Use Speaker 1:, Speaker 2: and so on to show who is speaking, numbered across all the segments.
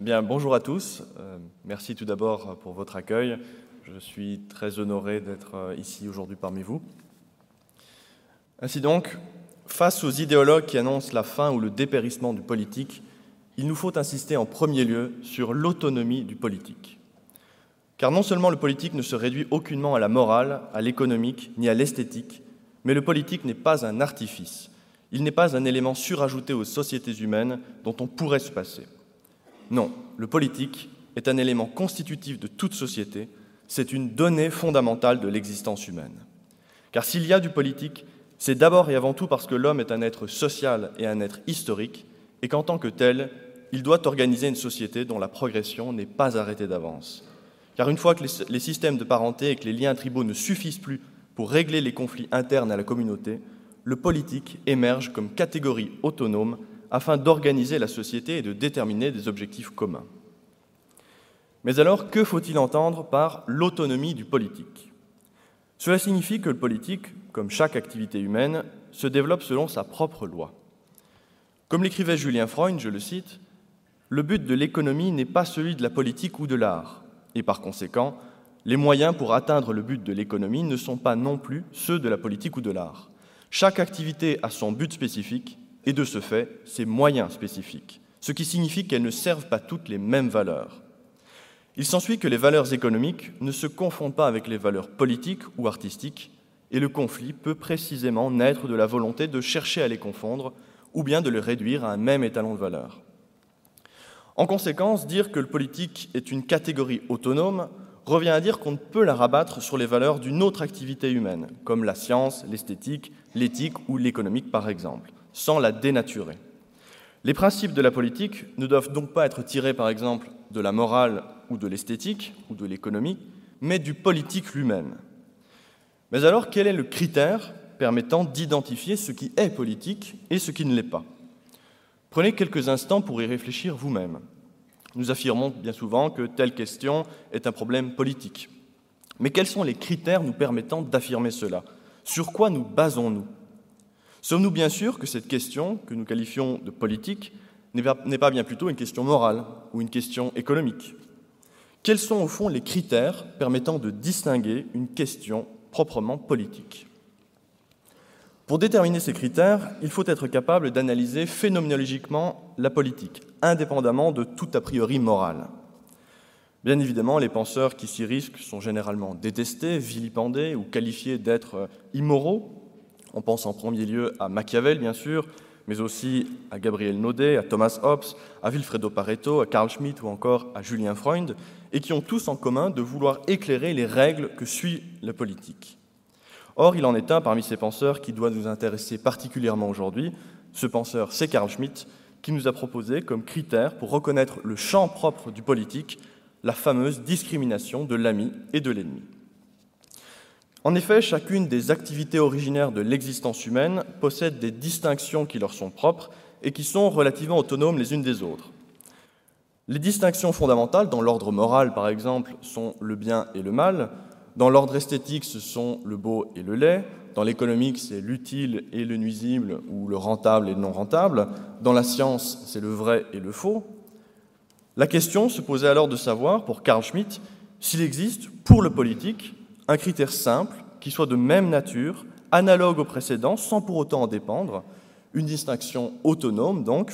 Speaker 1: Bien, bonjour à tous. Euh, merci tout d'abord pour votre accueil. Je suis très honoré d'être euh, ici aujourd'hui parmi vous. Ainsi donc, face aux idéologues qui annoncent la fin ou le dépérissement du politique, il nous faut insister en premier lieu sur l'autonomie du politique. Car non seulement le politique ne se réduit aucunement à la morale, à l'économique, ni à l'esthétique, mais le politique n'est pas un artifice, il n'est pas un élément surajouté aux sociétés humaines dont on pourrait se passer. Non, le politique est un élément constitutif de toute société, c'est une donnée fondamentale de l'existence humaine. Car s'il y a du politique, c'est d'abord et avant tout parce que l'homme est un être social et un être historique, et qu'en tant que tel, il doit organiser une société dont la progression n'est pas arrêtée d'avance. Car une fois que les systèmes de parenté et que les liens tribaux ne suffisent plus pour régler les conflits internes à la communauté, le politique émerge comme catégorie autonome afin d'organiser la société et de déterminer des objectifs communs. Mais alors, que faut-il entendre par l'autonomie du politique? Cela signifie que le politique, comme chaque activité humaine, se développe selon sa propre loi. Comme l'écrivait Julien Freund, je le cite, Le but de l'économie n'est pas celui de la politique ou de l'art, et par conséquent, les moyens pour atteindre le but de l'économie ne sont pas non plus ceux de la politique ou de l'art. Chaque activité a son but spécifique et de ce fait ses moyens spécifiques, ce qui signifie qu'elles ne servent pas toutes les mêmes valeurs. Il s'ensuit que les valeurs économiques ne se confondent pas avec les valeurs politiques ou artistiques, et le conflit peut précisément naître de la volonté de chercher à les confondre ou bien de les réduire à un même étalon de valeur. En conséquence, dire que le politique est une catégorie autonome revient à dire qu'on ne peut la rabattre sur les valeurs d'une autre activité humaine, comme la science, l'esthétique, l'éthique ou l'économique par exemple sans la dénaturer. Les principes de la politique ne doivent donc pas être tirés, par exemple, de la morale ou de l'esthétique ou de l'économie, mais du politique lui-même. Mais alors, quel est le critère permettant d'identifier ce qui est politique et ce qui ne l'est pas? Prenez quelques instants pour y réfléchir vous-même. Nous affirmons bien souvent que telle question est un problème politique. Mais quels sont les critères nous permettant d'affirmer cela? Sur quoi nous basons-nous? Sommes-nous bien sûrs que cette question, que nous qualifions de politique, n'est pas bien plutôt une question morale ou une question économique? Quels sont au fond les critères permettant de distinguer une question proprement politique? Pour déterminer ces critères, il faut être capable d'analyser phénoménologiquement la politique, indépendamment de tout a priori moral. Bien évidemment, les penseurs qui s'y risquent sont généralement détestés, vilipendés ou qualifiés d'être immoraux on pense en premier lieu à Machiavel, bien sûr, mais aussi à Gabriel Naudet, à Thomas Hobbes, à Wilfredo Pareto, à Carl Schmitt ou encore à Julien Freund, et qui ont tous en commun de vouloir éclairer les règles que suit la politique. Or, il en est un parmi ces penseurs qui doit nous intéresser particulièrement aujourd'hui. Ce penseur, c'est Carl Schmitt, qui nous a proposé comme critère pour reconnaître le champ propre du politique la fameuse discrimination de l'ami et de l'ennemi. En effet, chacune des activités originaires de l'existence humaine possède des distinctions qui leur sont propres et qui sont relativement autonomes les unes des autres. Les distinctions fondamentales, dans l'ordre moral par exemple, sont le bien et le mal, dans l'ordre esthétique, ce sont le beau et le laid, dans l'économique, c'est l'utile et le nuisible, ou le rentable et le non rentable, dans la science, c'est le vrai et le faux. La question se posait alors de savoir, pour Carl Schmitt, s'il existe, pour le politique, un critère simple qui soit de même nature, analogue au précédent, sans pour autant en dépendre, une distinction autonome donc,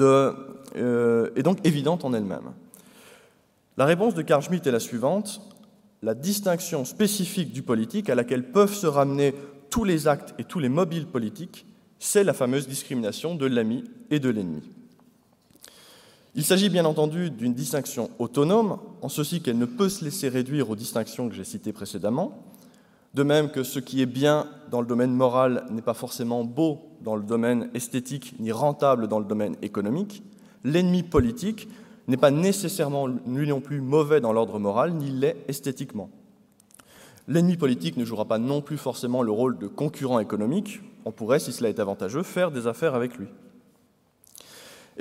Speaker 1: euh, et donc évidente en elle-même. La réponse de Carl Schmitt est la suivante la distinction spécifique du politique à laquelle peuvent se ramener tous les actes et tous les mobiles politiques, c'est la fameuse discrimination de l'ami et de l'ennemi. Il s'agit bien entendu d'une distinction autonome, en ceci qu'elle ne peut se laisser réduire aux distinctions que j'ai citées précédemment, de même que ce qui est bien dans le domaine moral n'est pas forcément beau dans le domaine esthétique, ni rentable dans le domaine économique, l'ennemi politique n'est pas nécessairement lui non plus mauvais dans l'ordre moral, ni l'est esthétiquement. L'ennemi politique ne jouera pas non plus forcément le rôle de concurrent économique, on pourrait, si cela est avantageux, faire des affaires avec lui.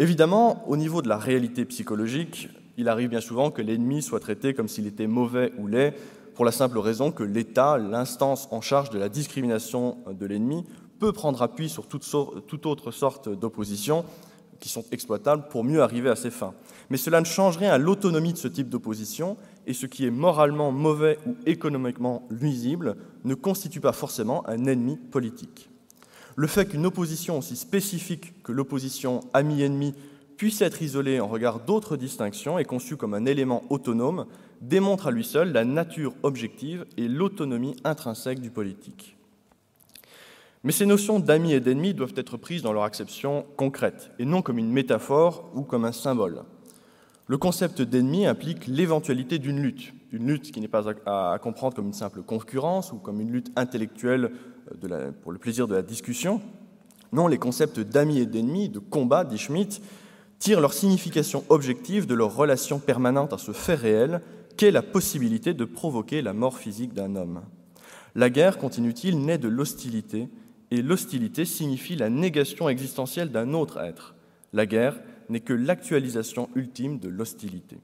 Speaker 1: Évidemment, au niveau de la réalité psychologique, il arrive bien souvent que l'ennemi soit traité comme s'il était mauvais ou laid, pour la simple raison que l'État, l'instance en charge de la discrimination de l'ennemi, peut prendre appui sur toute, autre sorte d'opposition, qui sont exploitables pour mieux arriver à ses fins. Mais cela ne change rien à l'autonomie de ce type d'opposition, et ce qui est moralement mauvais ou économiquement nuisible ne constitue pas forcément un ennemi politique. Le fait qu'une opposition aussi spécifique que l'opposition ami-ennemi puisse être isolée en regard d'autres distinctions et conçue comme un élément autonome démontre à lui seul la nature objective et l'autonomie intrinsèque du politique. Mais ces notions d'amis et d'ennemis doivent être prises dans leur acception concrète et non comme une métaphore ou comme un symbole. Le concept d'ennemi implique l'éventualité d'une lutte, une lutte qui n'est pas à, comprendre comme une simple concurrence ou comme une lutte intellectuelle pour le plaisir de la discussion. Non, les concepts d'amis et d'ennemis, de combat, dit Schmitt, tirent leur signification objective de leur relation permanente à ce fait réel qu'est la possibilité de provoquer la mort physique d'un homme. La guerre, continue-t-il, naît de l'hostilité, et l'hostilité signifie la négation existentielle d'un autre être. La guerre n'est que l'actualisation ultime de l'hostilité.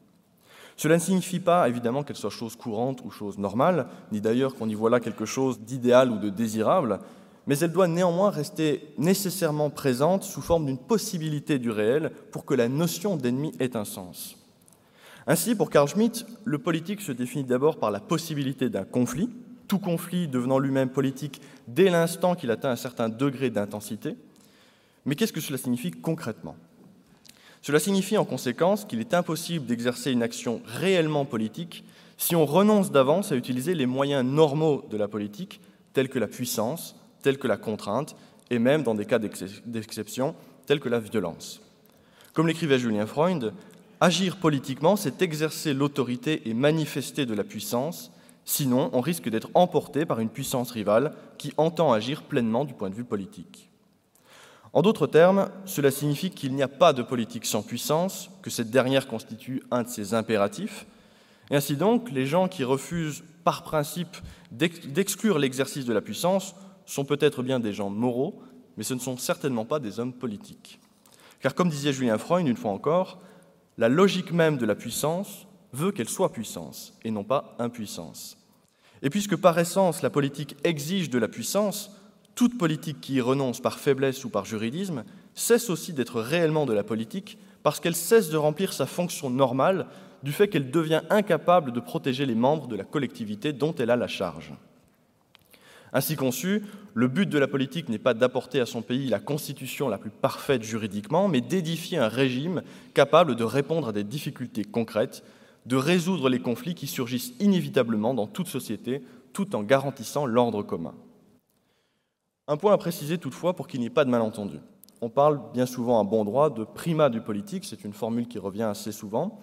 Speaker 1: Cela ne signifie pas, évidemment, qu'elle soit chose courante ou chose normale, ni d'ailleurs qu'on y voit là quelque chose d'idéal ou de désirable, mais elle doit néanmoins rester nécessairement présente sous forme d'une possibilité du réel pour que la notion d'ennemi ait un sens. Ainsi, pour Carl Schmitt, le politique se définit d'abord par la possibilité d'un conflit, tout conflit devenant lui-même politique dès l'instant qu'il atteint un certain degré d'intensité. Mais qu'est-ce que cela signifie concrètement? Cela signifie en conséquence qu'il est impossible d'exercer une action réellement politique si on renonce d'avance à utiliser les moyens normaux de la politique, tels que la puissance, tels que la contrainte, et même dans des cas d'exception, tels que la violence. Comme l'écrivait Julien Freund, agir politiquement, c'est exercer l'autorité et manifester de la puissance, Sinon, on risque d'être emporté par une puissance rivale qui entend agir pleinement du point de vue politique. En d'autres termes, cela signifie qu'il n'y a pas de politique sans puissance, que cette dernière constitue un de ses impératifs. Et ainsi donc, les gens qui refusent par principe d'exclure l'exercice de la puissance sont peut-être bien des gens moraux, mais ce ne sont certainement pas des hommes politiques. Car comme disait Julien Freund une fois encore, la logique même de la puissance veut qu'elle soit puissance et non pas impuissance. Et puisque par essence la politique exige de la puissance, toute politique qui y renonce par faiblesse ou par juridisme cesse aussi d'être réellement de la politique parce qu'elle cesse de remplir sa fonction normale du fait qu'elle devient incapable de protéger les membres de la collectivité dont elle a la charge. Ainsi conçu, le but de la politique n'est pas d'apporter à son pays la constitution la plus parfaite juridiquement, mais d'édifier un régime capable de répondre à des difficultés concrètes de résoudre les conflits qui surgissent inévitablement dans toute société, tout en garantissant l'ordre commun. Un point à préciser toutefois pour qu'il n'y ait pas de malentendu. On parle bien souvent à bon droit de primat du politique, c'est une formule qui revient assez souvent,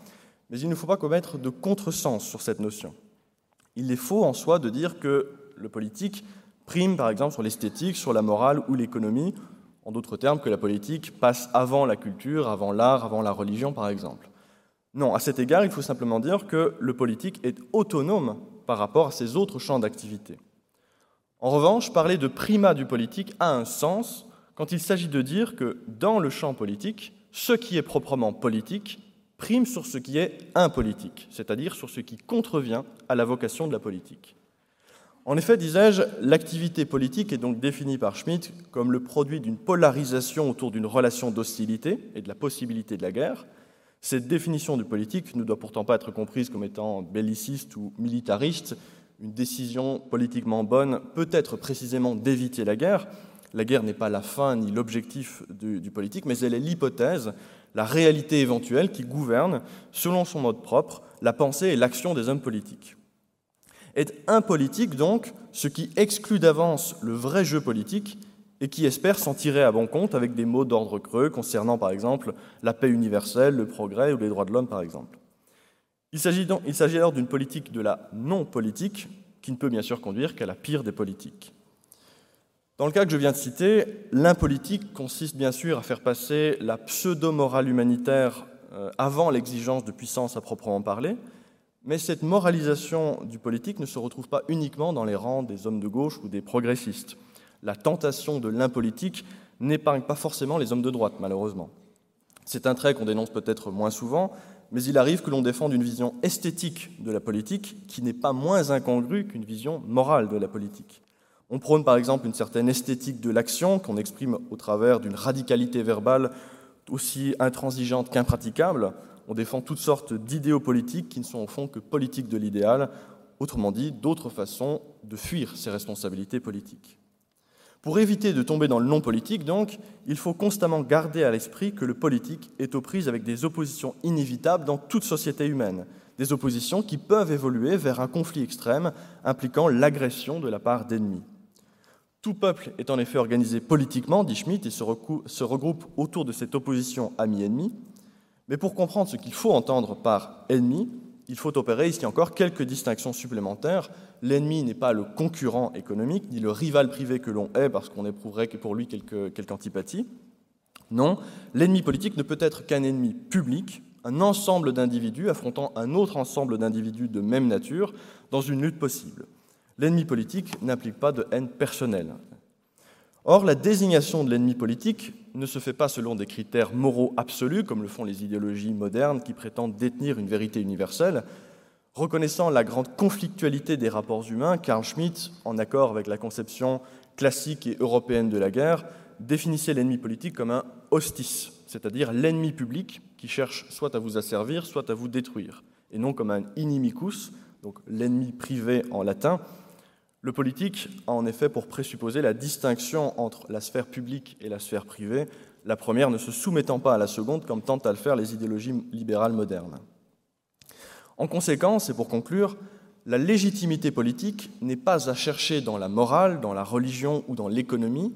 Speaker 1: mais il ne faut pas commettre de contresens sur cette notion. Il est faux en soi de dire que le politique prime par exemple sur l'esthétique, sur la morale ou l'économie, en d'autres termes que la politique passe avant la culture, avant l'art, avant la religion par exemple. Non, à cet égard, il faut simplement dire que le politique est autonome par rapport à ses autres champs d'activité. En revanche, parler de primat du politique a un sens quand il s'agit de dire que dans le champ politique, ce qui est proprement politique prime sur ce qui est impolitique, c'est-à-dire sur ce qui contrevient à la vocation de la politique. En effet, disais-je, l'activité politique est donc définie par Schmitt comme le produit d'une polarisation autour d'une relation d'hostilité et de la possibilité de la guerre, cette définition du politique ne doit pourtant pas être comprise comme étant belliciste ou militariste. Une décision politiquement bonne peut être précisément d'éviter la guerre. La guerre n'est pas la fin ni l'objectif du, politique, mais elle est l'hypothèse, la réalité éventuelle qui gouverne, selon son mode propre, la pensée et l'action des hommes politiques. Est impolitique donc ce qui exclut d'avance le vrai jeu politique et qui espère s'en tirer à bon compte avec des mots d'ordre creux concernant par exemple la paix universelle, le progrès ou les droits de l'homme par exemple. Il s'agit alors d'une politique de la non-politique qui ne peut bien sûr conduire qu'à la pire des politiques. Dans le cas que je viens de citer, l'impolitique consiste bien sûr à faire passer la pseudo-morale humanitaire euh, avant l'exigence de puissance à proprement parler, mais cette moralisation du politique ne se retrouve pas uniquement dans les rangs des hommes de gauche ou des progressistes la tentation de l'impolitique n'épargne pas forcément les hommes de droite, malheureusement. C'est un trait qu'on dénonce peut-être moins souvent, mais il arrive que l'on défende une vision esthétique de la politique qui n'est pas moins incongrue qu'une vision morale de la politique. On prône par exemple une certaine esthétique de l'action qu'on exprime au travers d'une radicalité verbale aussi intransigeante qu'impraticable. On défend toutes sortes d'idéaux politiques qui ne sont au fond que politiques de l'idéal, autrement dit, d'autres façons de fuir ses responsabilités politiques. Pour éviter de tomber dans le non politique, donc, il faut constamment garder à l'esprit que le politique est aux prises avec des oppositions inévitables dans toute société humaine, des oppositions qui peuvent évoluer vers un conflit extrême impliquant l'agression de la part d'ennemis. Tout peuple est en effet organisé politiquement, dit Schmitt, et se, regroupe autour de cette opposition ami-ennemi. Mais pour comprendre ce qu'il faut entendre par ennemi, il faut opérer ici encore quelques distinctions supplémentaires. L'ennemi n'est pas le concurrent économique, ni le rival privé que l'on est parce qu'on éprouverait pour lui quelque, quelque antipathie. Non, l'ennemi politique ne peut être qu'un ennemi public, un ensemble d'individus affrontant un autre ensemble d'individus de même nature dans une lutte possible. L'ennemi politique n'implique pas de haine personnelle. Or, la désignation de l'ennemi politique ne se fait pas selon des critères moraux absolus, comme le font les idéologies modernes qui prétendent détenir une vérité universelle. Reconnaissant la grande conflictualité des rapports humains, Karl Schmitt, en accord avec la conception classique et européenne de la guerre, définissait l'ennemi politique comme un hostis, c'est-à-dire l'ennemi public qui cherche soit à vous asservir, soit à vous détruire, et non comme un inimicus, donc l'ennemi privé en latin, le politique a en effet pour présupposer la distinction entre la sphère publique et la sphère privée, la première ne se soumettant pas à la seconde comme tentent à le faire les idéologies libérales modernes. En conséquence, et pour conclure, la légitimité politique n'est pas à chercher dans la morale, dans la religion ou dans l'économie.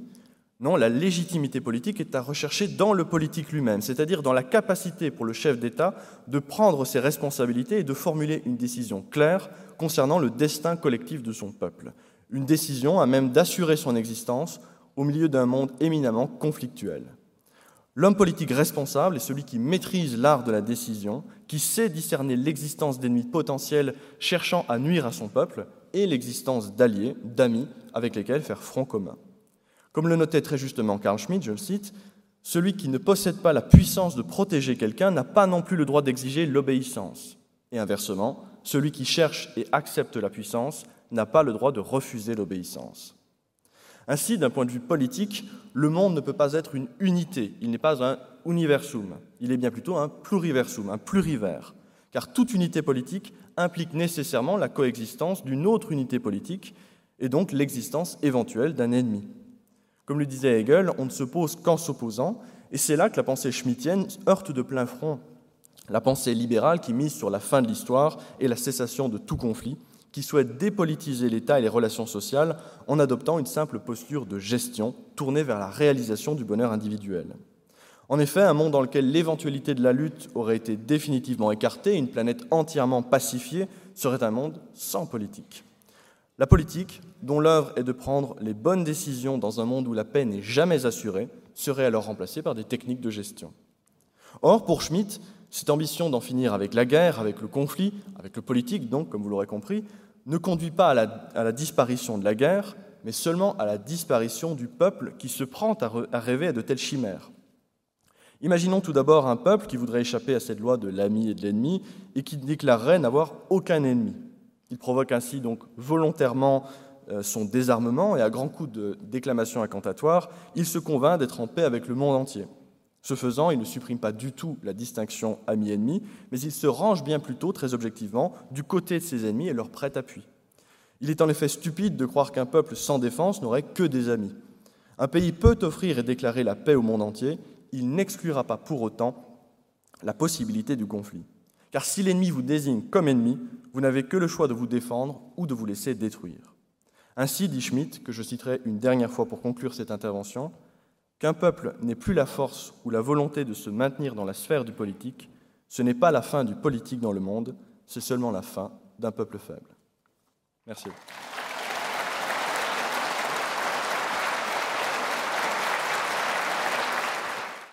Speaker 1: Non, la légitimité politique est à rechercher dans le politique lui-même, c'est-à-dire dans la capacité pour le chef d'État de prendre ses responsabilités et de formuler une décision claire concernant le destin collectif de son peuple. Une décision à même d'assurer son existence au milieu d'un monde éminemment conflictuel. L'homme politique responsable est celui qui maîtrise l'art de la décision, qui sait discerner l'existence d'ennemis potentiels cherchant à nuire à son peuple et l'existence d'alliés, d'amis avec lesquels faire front commun. Comme le notait très justement Karl Schmitt, je le cite, Celui qui ne possède pas la puissance de protéger quelqu'un n'a pas non plus le droit d'exiger l'obéissance. Et inversement, celui qui cherche et accepte la puissance n'a pas le droit de refuser l'obéissance. Ainsi, d'un point de vue politique, le monde ne peut pas être une unité, il n'est pas un universum, il est bien plutôt un pluriversum, un plurivers, car toute unité politique implique nécessairement la coexistence d'une autre unité politique et donc l'existence éventuelle d'un ennemi. Comme le disait Hegel, on ne se pose qu'en s'opposant, et c'est là que la pensée schmittienne heurte de plein front la pensée libérale qui mise sur la fin de l'histoire et la cessation de tout conflit, qui souhaite dépolitiser l'État et les relations sociales en adoptant une simple posture de gestion tournée vers la réalisation du bonheur individuel. En effet, un monde dans lequel l'éventualité de la lutte aurait été définitivement écartée, une planète entièrement pacifiée, serait un monde sans politique. La politique, dont l'œuvre est de prendre les bonnes décisions dans un monde où la paix n'est jamais assurée, serait alors remplacée par des techniques de gestion. Or, pour Schmitt, cette ambition d'en finir avec la guerre, avec le conflit, avec le politique, donc, comme vous l'aurez compris, ne conduit pas à la, disparition de la guerre, mais seulement à la disparition du peuple qui se prend à, rêver à de telles chimères. Imaginons tout d'abord un peuple qui voudrait échapper à cette loi de l'ami et de l'ennemi et qui déclarerait n'avoir aucun ennemi. Il provoque ainsi donc volontairement euh, son désarmement et à grands coups de déclamation incantatoire, il se convainc d'être en paix avec le monde entier. Ce faisant, il ne supprime pas du tout la distinction ami-ennemi, mais il se range bien plutôt, très objectivement, du côté de ses ennemis et leur prête appui. Il est en effet stupide de croire qu'un peuple sans défense n'aurait que des amis. Un pays peut offrir et déclarer la paix au monde entier, il n'exclura pas pour autant la possibilité du conflit. Car si l'ennemi vous désigne comme ennemi, vous n'avez que le choix de vous défendre ou de vous laisser détruire. Ainsi, dit Schmitt, que je citerai une dernière fois pour conclure cette intervention, Qu'un peuple n'ait plus la force ou la volonté de se maintenir dans la sphère du politique, ce n'est pas la fin du politique dans le monde, c'est seulement la fin d'un peuple faible. Merci.